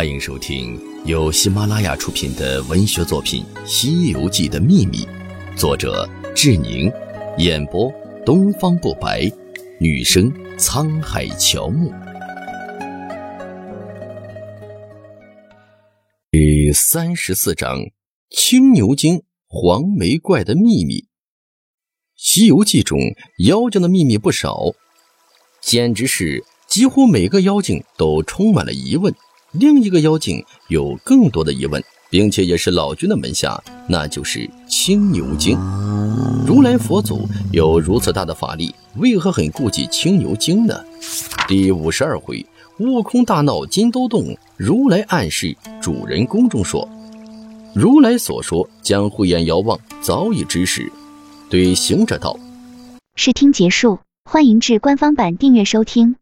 欢迎收听由喜马拉雅出品的文学作品《西游记的秘密》，作者志宁，演播东方不白，女生沧海乔木。第三十四章：青牛精黄眉怪的秘密。《西游记》中妖精的秘密不少，简直是几乎每个妖精都充满了疑问。另一个妖精有更多的疑问，并且也是老君的门下，那就是青牛精。如来佛祖有如此大的法力，为何很顾忌青牛精呢？第五十二回，悟空大闹金兜洞，如来暗示主人公中说：“如来所说，将慧眼遥望，早已知识。”对行者道：“试听结束，欢迎至官方版订阅收听。”